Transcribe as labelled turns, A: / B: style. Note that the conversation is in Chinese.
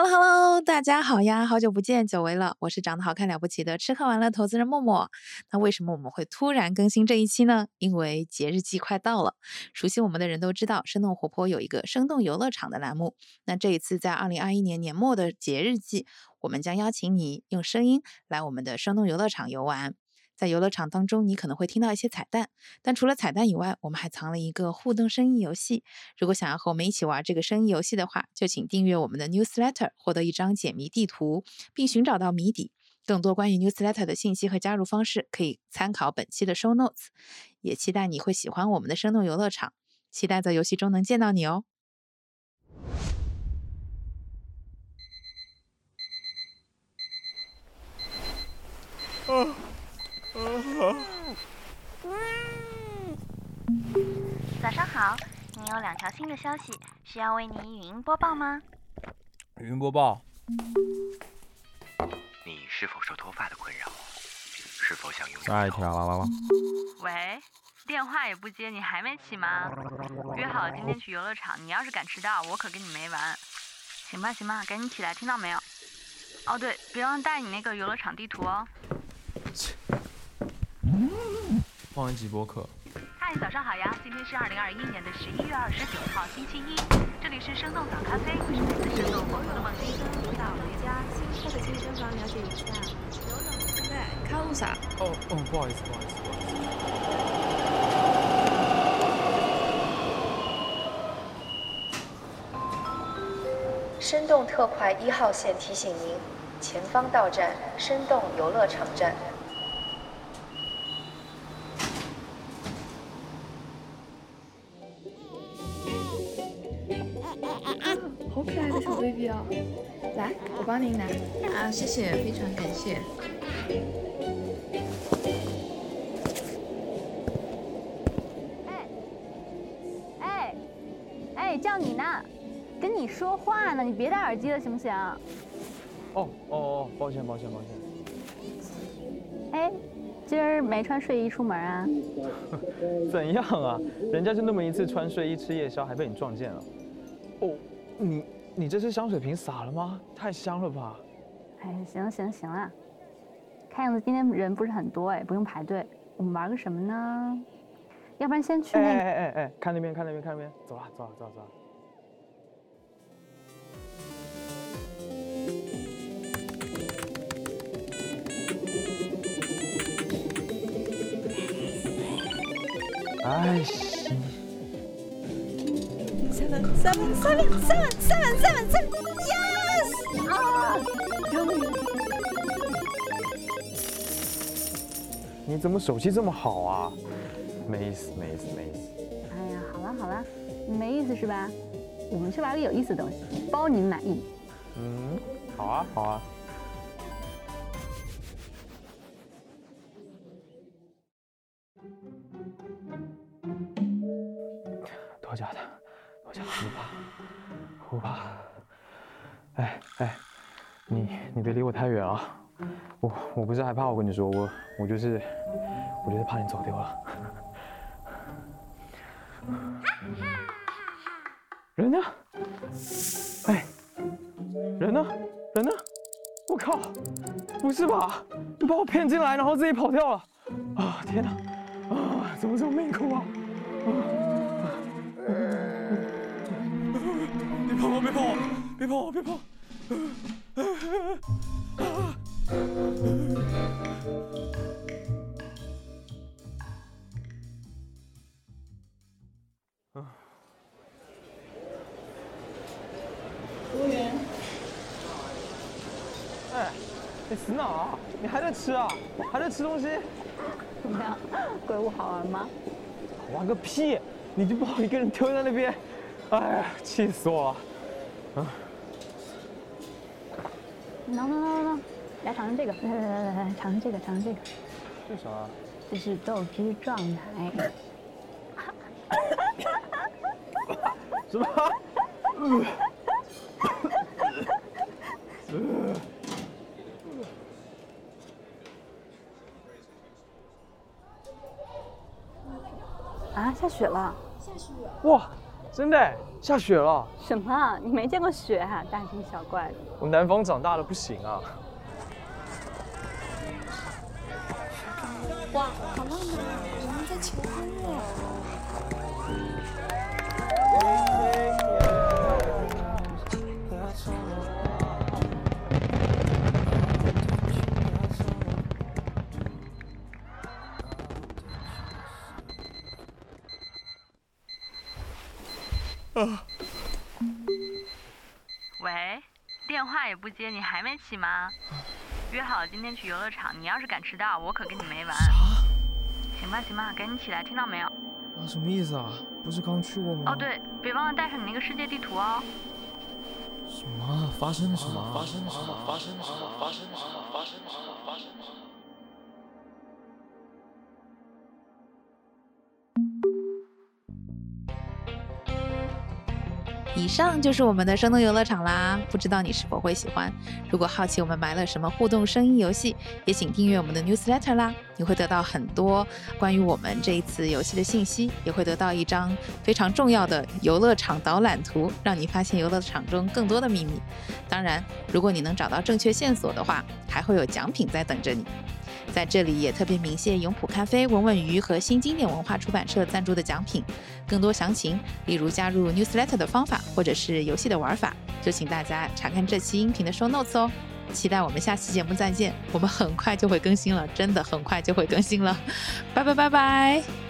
A: Hello Hello，大家好呀，好久不见，久违了。我是长得好看了不起的吃喝玩乐投资人默默。那为什么我们会突然更新这一期呢？因为节日季快到了。熟悉我们的人都知道，生动活泼有一个生动游乐场的栏目。那这一次在二零二一年年末的节日季，我们将邀请你用声音来我们的生动游乐场游玩。在游乐场当中，你可能会听到一些彩蛋，但除了彩蛋以外，我们还藏了一个互动声音游戏。如果想要和我们一起玩这个声音游戏的话，就请订阅我们的 newsletter，获得一张解谜地图，并寻找到谜底。更多关于 newsletter 的信息和加入方式，可以参考本期的 show notes。也期待你会喜欢我们的生动游乐场，期待在游戏中能见到你哦。
B: 早上好，你有两条新的消息，需要为你语音播报吗？
C: 语音播报。
D: 你是否受脱发的困扰？是否想拥有
C: 下一条啦啦啦。
E: 喂，电话也不接，你还没起吗？约好了今天去游乐场，你要是敢迟到，我可跟你没完。行吧行吧，赶紧起来，听到没有？哦对，别忘带你那个游乐场地图哦。
C: 放一集播客。
E: 嗨，早上好呀！今天是二零二一年的十一月二十九号，星期一。这里是生动早咖啡，我是来自生动活泼的梦丽。
F: 到我们家新开的健身房了解一下。对，靠路啥？
C: 哦哦，不好意思，不好意思，不好意思。
G: 生动特快一号线提醒您，前方到站生动游乐场站。
F: 好可爱的小 baby 哦！来，我帮您拿。
H: 啊，谢谢，非常感谢。
E: 哎，哎，叫你呢，跟你说话呢，你别戴耳机了，行不行？
C: 哦哦哦，抱歉抱歉抱歉。
E: 哎，今儿没穿睡衣出门啊？
C: 怎样啊？人家就那么一次穿睡衣吃夜宵，还被你撞见了。哦，你你这是香水瓶洒了吗？太香了吧！
E: 哎，行了行了行了，看样子今天人不是很多哎，不用排队。我们玩个什么呢？要不然先去
C: 哎哎
E: 那个。
C: 哎哎哎，看那边看那边看那边，走了走了走了走了。哎，行。
F: Seven seven seven seven seven seven yes 啊！终于。
C: 你怎么手气这么好啊？没意思，没意思，没意思。
E: 哎呀，好了好了，没意思是吧？我们去玩个有意思的东西，包你满意。
C: 嗯，好啊，好啊。多假的，多假的，不怕，我怕。哎哎，你你别离我太远啊！我我不是害怕，我跟你说，我我就是我就是怕你走丢了。人呢？哎，人呢？人呢？我靠！不是吧？你把我骗进来，然后自己跑掉了？啊！天哪！啊！怎么这么命苦啊？啊碰我！别碰我！别碰我！别碰我！哎，你死哪啊？你还在吃啊？还在吃东西？
E: 怎么样？鬼屋好玩吗？
C: 玩个屁！你就把我一个人丢在那边，哎呀，气死我了！
E: 能能能能，来尝尝这个，来来来来来，尝尝这个，尝尝这个，
C: 这啥？
E: 这是豆汁撞奶。
C: 什么？
E: 啊，下雪了！
C: 下雪哇，真的下雪了。
E: 什么？你没见过雪啊、大惊小怪的。
C: 我南方长大的不行啊。
I: 哇，好浪漫啊！我们在求婚了。
J: 喂，电话也不接，你还没起吗？约好今天去游乐场，你要是敢迟到，我可跟你没完。行吧行吧，赶紧起来，听到没有？
C: 啊，什么意思啊？不是刚去过吗？
J: 哦，对，别忘了带上你那个世界地图哦。
C: 什么？发生了什么？发生了什么？发生了什么？发生了什么？发生了什么？发生了什么？
A: 以上就是我们的生动游乐场啦，不知道你是否会喜欢？如果好奇我们埋了什么互动声音游戏，也请订阅我们的 newsletter 啦，你会得到很多关于我们这一次游戏的信息，也会得到一张非常重要的游乐场导览图，让你发现游乐场中更多的秘密。当然，如果你能找到正确线索的话，还会有奖品在等着你。在这里也特别鸣谢永璞咖啡、文文鱼和新经典文化出版社赞助的奖品。更多详情，例如加入 newsletter 的方法，或者是游戏的玩法，就请大家查看这期音频的 show notes 哦。期待我们下期节目再见，我们很快就会更新了，真的很快就会更新了，拜 拜拜拜。